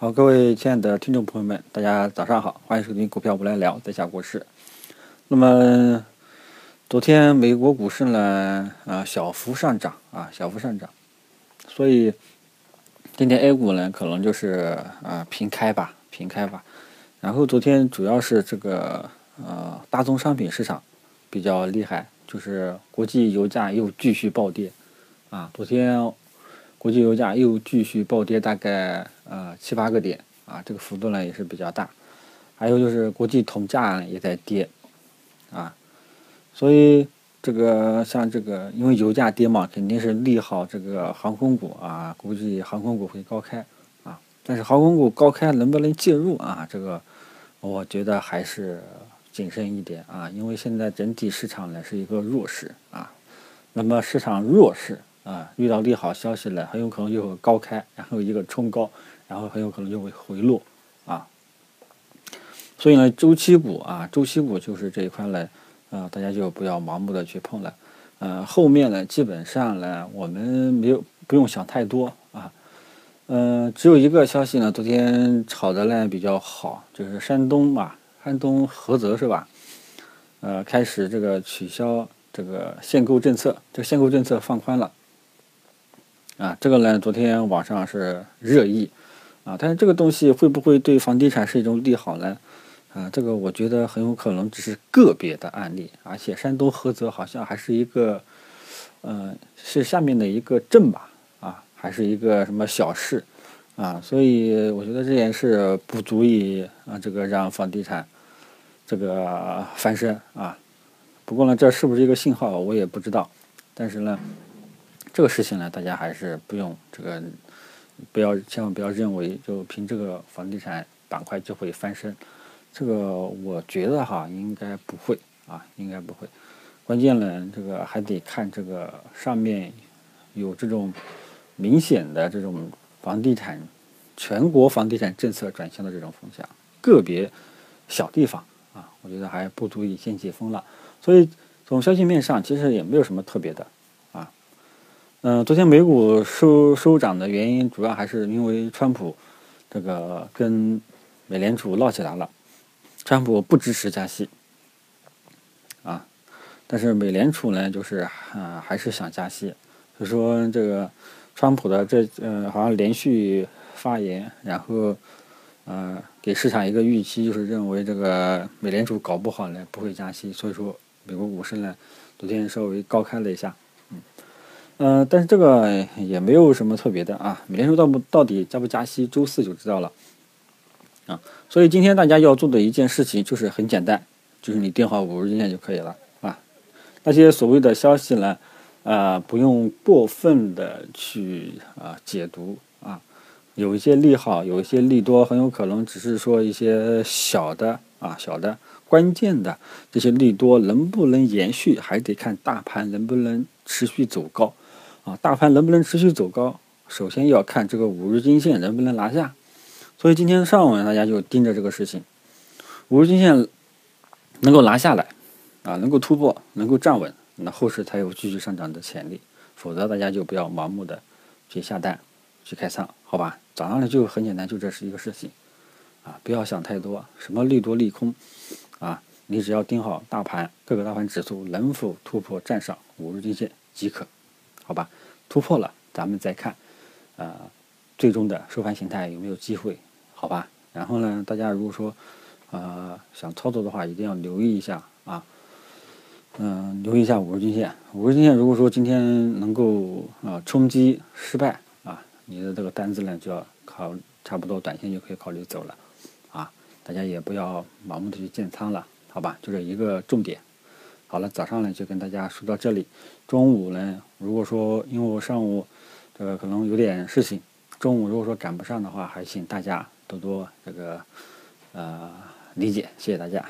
好，各位亲爱的听众朋友们，大家早上好，欢迎收听股票不来聊，在下国事。那么，昨天美国股市呢，啊，小幅上涨啊，小幅上涨，所以今天 A 股呢，可能就是啊平开吧，平开吧。然后昨天主要是这个呃大宗商品市场比较厉害，就是国际油价又继续暴跌啊，昨天。国际油价又继续暴跌，大概呃七八个点啊，这个幅度呢也是比较大。还有就是国际铜价也在跌啊，所以这个像这个，因为油价跌嘛，肯定是利好这个航空股啊，估计航空股会高开啊。但是航空股高开能不能介入啊？这个我觉得还是谨慎一点啊，因为现在整体市场呢是一个弱势啊。那么市场弱势。啊，遇到利好消息了，很有可能就会高开，然后一个冲高，然后很有可能就会回落，啊，所以呢，周期股啊，周期股就是这一块呢，啊，大家就不要盲目的去碰了，呃，后面呢，基本上呢，我们没有不用想太多啊，嗯，只有一个消息呢，昨天炒的呢比较好，就是山东嘛，山东菏泽是吧？呃，开始这个取消这个限购政策，这个限购政策放宽了。啊，这个呢，昨天网上是热议，啊，但是这个东西会不会对房地产是一种利好呢？啊，这个我觉得很有可能只是个别的案例，而且山东菏泽好像还是一个，嗯，是下面的一个镇吧，啊，还是一个什么小市，啊，所以我觉得这件事不足以啊，这个让房地产这个翻身啊。不过呢，这是不是一个信号，我也不知道，但是呢。这个事情呢，大家还是不用这个，不要千万不要认为就凭这个房地产板块就会翻身，这个我觉得哈应该不会啊，应该不会。关键呢，这个还得看这个上面有这种明显的这种房地产全国房地产政策转向的这种风向，个别小地方啊，我觉得还不足以掀起风浪。所以从消息面上，其实也没有什么特别的。嗯，昨天美股收收涨的原因，主要还是因为川普这个跟美联储闹起来了。川普不支持加息，啊，但是美联储呢，就是啊，还是想加息。就说这个川普的这呃，好像连续发言，然后呃，给市场一个预期，就是认为这个美联储搞不好呢，不会加息。所以说，美国股市呢，昨天稍微高开了一下。嗯，呃但是这个也没有什么特别的啊。美联储到不到底加不加息，周四就知道了啊。所以今天大家要做的一件事情就是很简单，就是你定好五日均线就可以了啊。那些所谓的消息呢，啊，不用过分的去啊解读啊。有一些利好，有一些利多，很有可能只是说一些小的啊小的，关键的这些利多能不能延续，还得看大盘能不能持续走高。啊，大盘能不能持续走高，首先要看这个五日均线能不能拿下。所以今天上午大家就盯着这个事情，五日均线能够拿下来，啊，能够突破，能够站稳，那后市才有继续上涨的潜力。否则大家就不要盲目的去下单，去开仓，好吧？早上呢就很简单，就这是一个事情，啊，不要想太多，什么利多利空，啊，你只要盯好大盘各个大盘指数能否突破站上五日均线即可。好吧，突破了，咱们再看，呃，最终的收盘形态有没有机会？好吧，然后呢，大家如果说，呃，想操作的话，一定要留意一下啊，嗯，留意一下五日均线。五日均线如果说今天能够啊冲击失败啊，你的这个单子呢就要考差不多短线就可以考虑走了啊，大家也不要盲目的去建仓了，好吧，就这一个重点。好了，早上呢就跟大家说到这里。中午呢，如果说因为我上午这个可能有点事情，中午如果说赶不上的话，还请大家多多这个呃理解，谢谢大家。